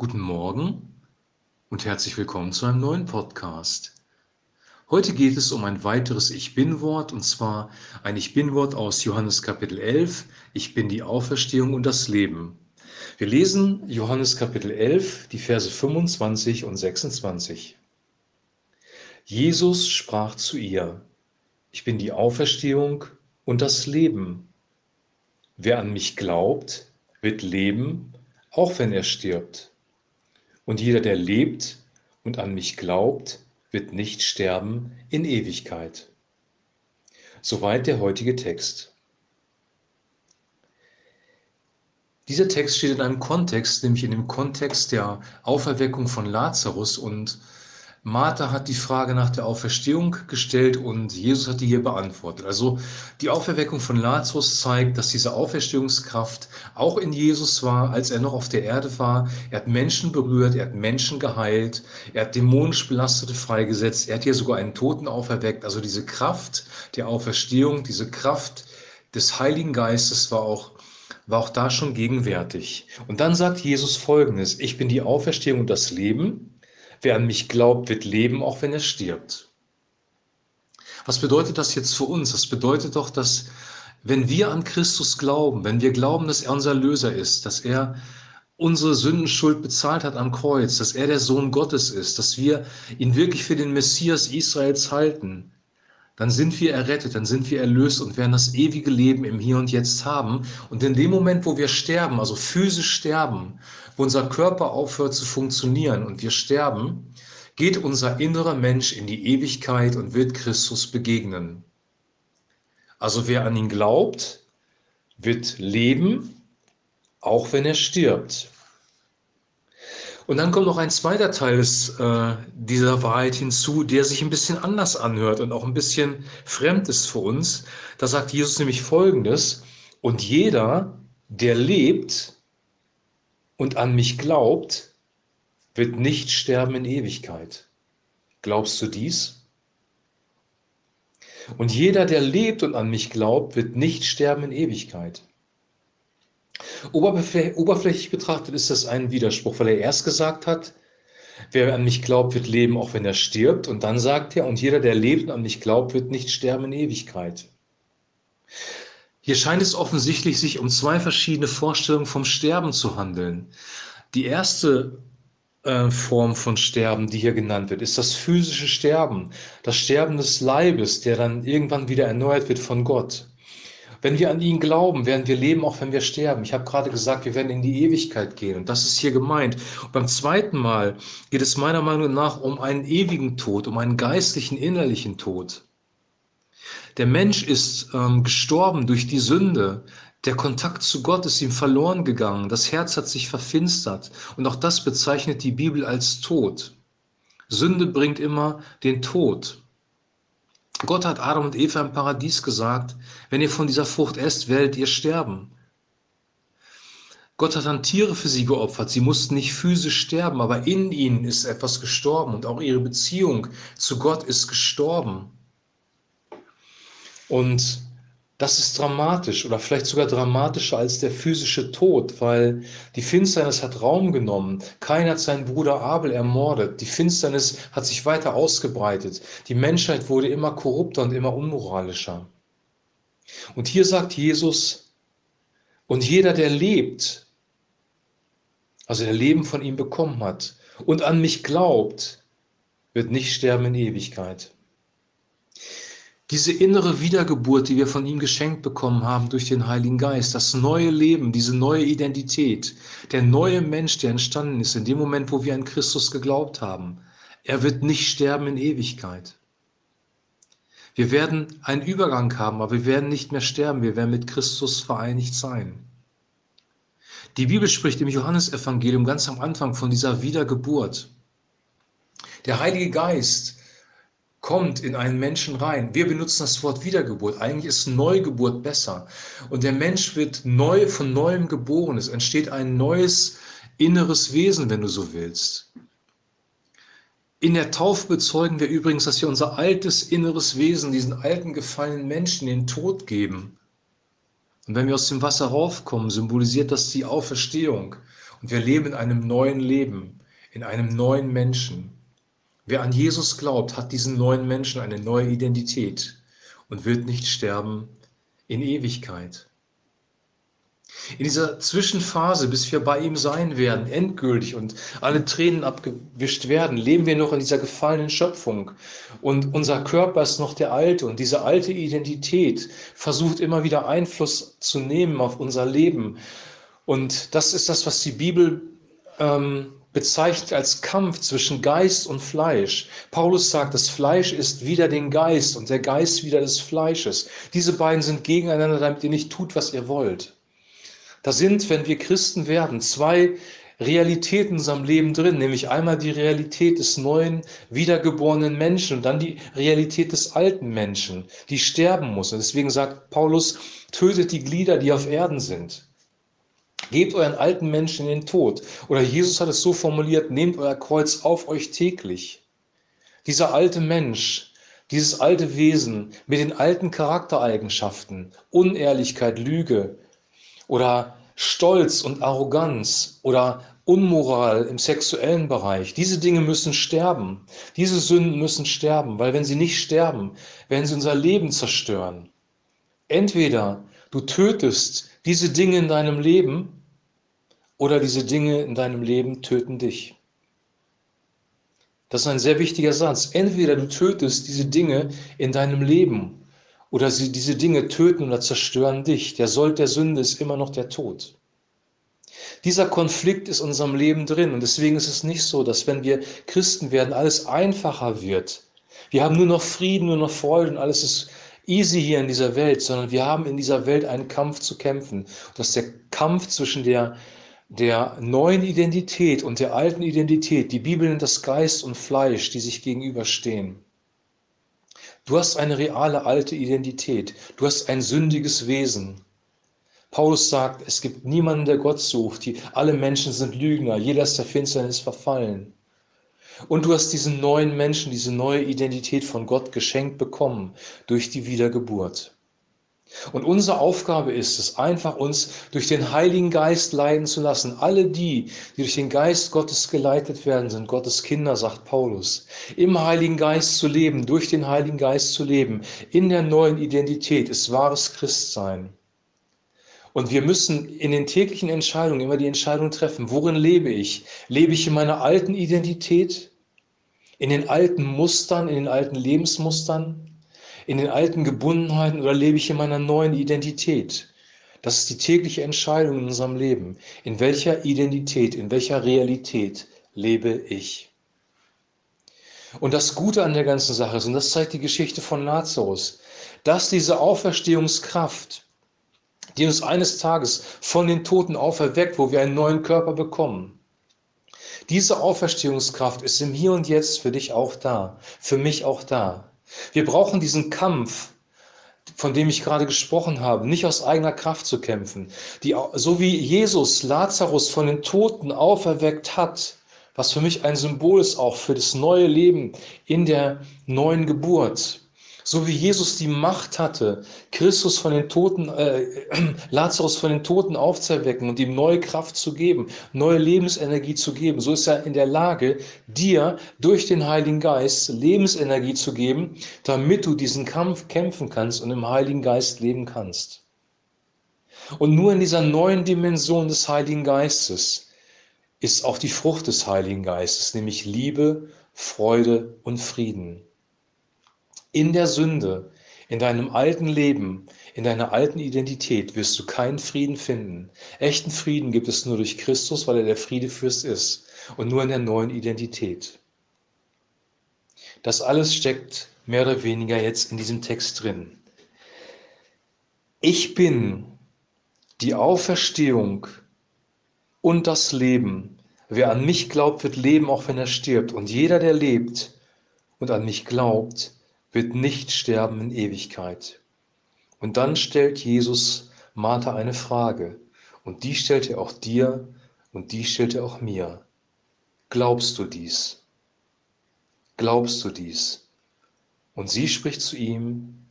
Guten Morgen und herzlich willkommen zu einem neuen Podcast. Heute geht es um ein weiteres Ich bin-Wort und zwar ein Ich bin-Wort aus Johannes Kapitel 11. Ich bin die Auferstehung und das Leben. Wir lesen Johannes Kapitel 11, die Verse 25 und 26. Jesus sprach zu ihr, ich bin die Auferstehung und das Leben. Wer an mich glaubt, wird leben, auch wenn er stirbt. Und jeder, der lebt und an mich glaubt, wird nicht sterben in Ewigkeit. Soweit der heutige Text. Dieser Text steht in einem Kontext, nämlich in dem Kontext der Auferweckung von Lazarus und Martha hat die Frage nach der Auferstehung gestellt und Jesus hat die hier beantwortet. Also die Auferweckung von Lazarus zeigt, dass diese Auferstehungskraft auch in Jesus war, als er noch auf der Erde war. Er hat Menschen berührt, er hat Menschen geheilt, er hat dämonisch Belastete freigesetzt, er hat hier sogar einen Toten auferweckt. Also diese Kraft der Auferstehung, diese Kraft des Heiligen Geistes war auch war auch da schon gegenwärtig. Und dann sagt Jesus Folgendes, ich bin die Auferstehung und das Leben. Wer an mich glaubt, wird leben, auch wenn er stirbt. Was bedeutet das jetzt für uns? Das bedeutet doch, dass wenn wir an Christus glauben, wenn wir glauben, dass er unser Löser ist, dass er unsere Sündenschuld bezahlt hat am Kreuz, dass er der Sohn Gottes ist, dass wir ihn wirklich für den Messias Israels halten, dann sind wir errettet, dann sind wir erlöst und werden das ewige Leben im Hier und Jetzt haben. Und in dem Moment, wo wir sterben, also physisch sterben, wo unser Körper aufhört zu funktionieren und wir sterben, geht unser innerer Mensch in die Ewigkeit und wird Christus begegnen. Also wer an ihn glaubt, wird leben, auch wenn er stirbt. Und dann kommt noch ein zweiter Teil des, äh, dieser Wahrheit hinzu, der sich ein bisschen anders anhört und auch ein bisschen fremd ist für uns. Da sagt Jesus nämlich Folgendes, und jeder, der lebt und an mich glaubt, wird nicht sterben in Ewigkeit. Glaubst du dies? Und jeder, der lebt und an mich glaubt, wird nicht sterben in Ewigkeit. Oberflächlich betrachtet ist das ein Widerspruch, weil er erst gesagt hat, wer an mich glaubt, wird leben, auch wenn er stirbt. Und dann sagt er, und jeder, der lebt und an mich glaubt, wird nicht sterben in Ewigkeit. Hier scheint es offensichtlich sich um zwei verschiedene Vorstellungen vom Sterben zu handeln. Die erste äh, Form von Sterben, die hier genannt wird, ist das physische Sterben, das Sterben des Leibes, der dann irgendwann wieder erneuert wird von Gott. Wenn wir an ihn glauben, werden wir leben, auch wenn wir sterben. Ich habe gerade gesagt, wir werden in die Ewigkeit gehen. Und das ist hier gemeint. Und beim zweiten Mal geht es meiner Meinung nach um einen ewigen Tod, um einen geistlichen, innerlichen Tod. Der Mensch ist ähm, gestorben durch die Sünde. Der Kontakt zu Gott ist ihm verloren gegangen. Das Herz hat sich verfinstert. Und auch das bezeichnet die Bibel als Tod. Sünde bringt immer den Tod. Gott hat Adam und Eva im Paradies gesagt, wenn ihr von dieser Frucht esst, werdet ihr sterben. Gott hat dann Tiere für sie geopfert. Sie mussten nicht physisch sterben, aber in ihnen ist etwas gestorben und auch ihre Beziehung zu Gott ist gestorben. Und das ist dramatisch oder vielleicht sogar dramatischer als der physische Tod, weil die Finsternis hat Raum genommen. Kein hat seinen Bruder Abel ermordet. Die Finsternis hat sich weiter ausgebreitet. Die Menschheit wurde immer korrupter und immer unmoralischer. Und hier sagt Jesus, und jeder, der lebt, also der Leben von ihm bekommen hat und an mich glaubt, wird nicht sterben in Ewigkeit. Diese innere Wiedergeburt, die wir von ihm geschenkt bekommen haben durch den Heiligen Geist, das neue Leben, diese neue Identität, der neue Mensch, der entstanden ist in dem Moment, wo wir an Christus geglaubt haben, er wird nicht sterben in Ewigkeit. Wir werden einen Übergang haben, aber wir werden nicht mehr sterben, wir werden mit Christus vereinigt sein. Die Bibel spricht im Johannesevangelium ganz am Anfang von dieser Wiedergeburt. Der Heilige Geist kommt in einen Menschen rein. Wir benutzen das Wort Wiedergeburt. Eigentlich ist Neugeburt besser. Und der Mensch wird neu von neuem geboren. Es entsteht ein neues inneres Wesen, wenn du so willst. In der Taufe bezeugen wir übrigens, dass wir unser altes inneres Wesen, diesen alten gefallenen Menschen, den Tod geben. Und wenn wir aus dem Wasser raufkommen, symbolisiert das die Auferstehung. Und wir leben in einem neuen Leben, in einem neuen Menschen. Wer an Jesus glaubt, hat diesen neuen Menschen eine neue Identität und wird nicht sterben in Ewigkeit. In dieser Zwischenphase, bis wir bei ihm sein werden, endgültig und alle Tränen abgewischt werden, leben wir noch in dieser gefallenen Schöpfung. Und unser Körper ist noch der alte und diese alte Identität versucht immer wieder Einfluss zu nehmen auf unser Leben. Und das ist das, was die Bibel ähm, bezeichnet als Kampf zwischen Geist und Fleisch. Paulus sagt, das Fleisch ist wieder den Geist und der Geist wieder des Fleisches. Diese beiden sind gegeneinander, damit ihr nicht tut, was ihr wollt. Da sind, wenn wir Christen werden, zwei Realitäten in unserem Leben drin, nämlich einmal die Realität des neuen, wiedergeborenen Menschen und dann die Realität des alten Menschen, die sterben muss. Und deswegen sagt Paulus, tötet die Glieder, die auf Erden sind. Gebt euren alten Menschen in den Tod. Oder Jesus hat es so formuliert, nehmt euer Kreuz auf euch täglich. Dieser alte Mensch, dieses alte Wesen mit den alten Charaktereigenschaften, Unehrlichkeit, Lüge oder Stolz und Arroganz oder Unmoral im sexuellen Bereich, diese Dinge müssen sterben. Diese Sünden müssen sterben, weil wenn sie nicht sterben, werden sie unser Leben zerstören. Entweder du tötest diese Dinge in deinem Leben oder diese Dinge in deinem Leben töten dich. Das ist ein sehr wichtiger Satz. Entweder du tötest diese Dinge in deinem Leben oder sie, diese Dinge töten oder zerstören dich. Der Sold der Sünde ist immer noch der Tod. Dieser Konflikt ist in unserem Leben drin und deswegen ist es nicht so, dass wenn wir Christen werden, alles einfacher wird. Wir haben nur noch Frieden, nur noch Freude und alles ist easy hier in dieser Welt, sondern wir haben in dieser Welt einen Kampf zu kämpfen. Das ist der Kampf zwischen der der neuen Identität und der alten Identität, die Bibel nennt das Geist und Fleisch, die sich gegenüberstehen. Du hast eine reale alte Identität, du hast ein sündiges Wesen. Paulus sagt, es gibt niemanden, der Gott sucht, die, alle Menschen sind Lügner, jeder ist der Finsternis verfallen. Und du hast diesen neuen Menschen, diese neue Identität von Gott geschenkt bekommen durch die Wiedergeburt. Und unsere Aufgabe ist es, einfach uns durch den Heiligen Geist leiten zu lassen. Alle die, die durch den Geist Gottes geleitet werden, sind Gottes Kinder, sagt Paulus. Im Heiligen Geist zu leben, durch den Heiligen Geist zu leben, in der neuen Identität ist wahres Christsein. Und wir müssen in den täglichen Entscheidungen immer die Entscheidung treffen, worin lebe ich? Lebe ich in meiner alten Identität? In den alten Mustern, in den alten Lebensmustern? In den alten Gebundenheiten oder lebe ich in meiner neuen Identität? Das ist die tägliche Entscheidung in unserem Leben. In welcher Identität, in welcher Realität lebe ich? Und das Gute an der ganzen Sache ist, und das zeigt die Geschichte von Lazarus, dass diese Auferstehungskraft, die uns eines Tages von den Toten auferweckt, wo wir einen neuen Körper bekommen, diese Auferstehungskraft ist im Hier und Jetzt für dich auch da, für mich auch da. Wir brauchen diesen Kampf, von dem ich gerade gesprochen habe, nicht aus eigener Kraft zu kämpfen. Die, so wie Jesus Lazarus von den Toten auferweckt hat, was für mich ein Symbol ist auch für das neue Leben in der neuen Geburt. So wie Jesus die Macht hatte, Christus von den Toten, äh, Lazarus von den Toten aufzuerwecken und ihm neue Kraft zu geben, neue Lebensenergie zu geben, so ist er in der Lage, dir durch den Heiligen Geist Lebensenergie zu geben, damit du diesen Kampf kämpfen kannst und im Heiligen Geist leben kannst. Und nur in dieser neuen Dimension des Heiligen Geistes ist auch die Frucht des Heiligen Geistes, nämlich Liebe, Freude und Frieden in der Sünde, in deinem alten Leben, in deiner alten Identität wirst du keinen Frieden finden. Echten Frieden gibt es nur durch Christus, weil er der Friedefürst ist und nur in der neuen Identität. Das alles steckt mehr oder weniger jetzt in diesem Text drin. Ich bin die Auferstehung und das Leben. Wer an mich glaubt, wird leben, auch wenn er stirbt. Und jeder, der lebt und an mich glaubt, wird nicht sterben in Ewigkeit. Und dann stellt Jesus Martha eine Frage. Und die stellt er auch dir und die stellt er auch mir. Glaubst du dies? Glaubst du dies? Und sie spricht zu ihm,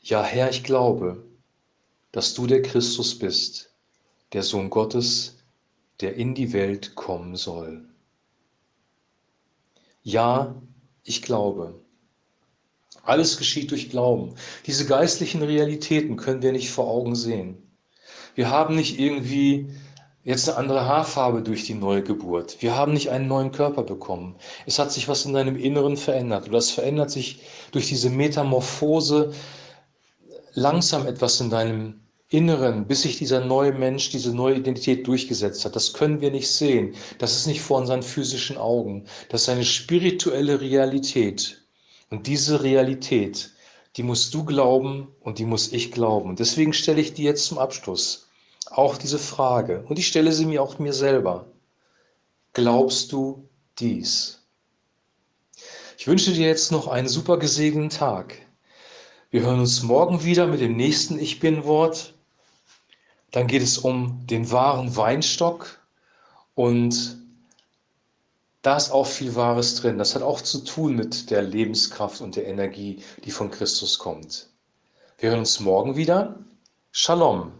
Ja Herr, ich glaube, dass du der Christus bist, der Sohn Gottes, der in die Welt kommen soll. Ja, ich glaube. Alles geschieht durch Glauben. Diese geistlichen Realitäten können wir nicht vor Augen sehen. Wir haben nicht irgendwie jetzt eine andere Haarfarbe durch die neue Geburt. Wir haben nicht einen neuen Körper bekommen. Es hat sich was in deinem Inneren verändert. Und das verändert sich durch diese Metamorphose langsam etwas in deinem Inneren, bis sich dieser neue Mensch, diese neue Identität durchgesetzt hat. Das können wir nicht sehen. Das ist nicht vor unseren physischen Augen. Das ist eine spirituelle Realität. Und diese Realität, die musst du glauben und die muss ich glauben. Und deswegen stelle ich dir jetzt zum Abschluss auch diese Frage. Und ich stelle sie mir auch mir selber. Glaubst du dies? Ich wünsche dir jetzt noch einen super gesegneten Tag. Wir hören uns morgen wieder mit dem nächsten Ich bin-Wort. Dann geht es um den wahren Weinstock und da ist auch viel Wahres drin. Das hat auch zu tun mit der Lebenskraft und der Energie, die von Christus kommt. Wir hören uns morgen wieder. Shalom.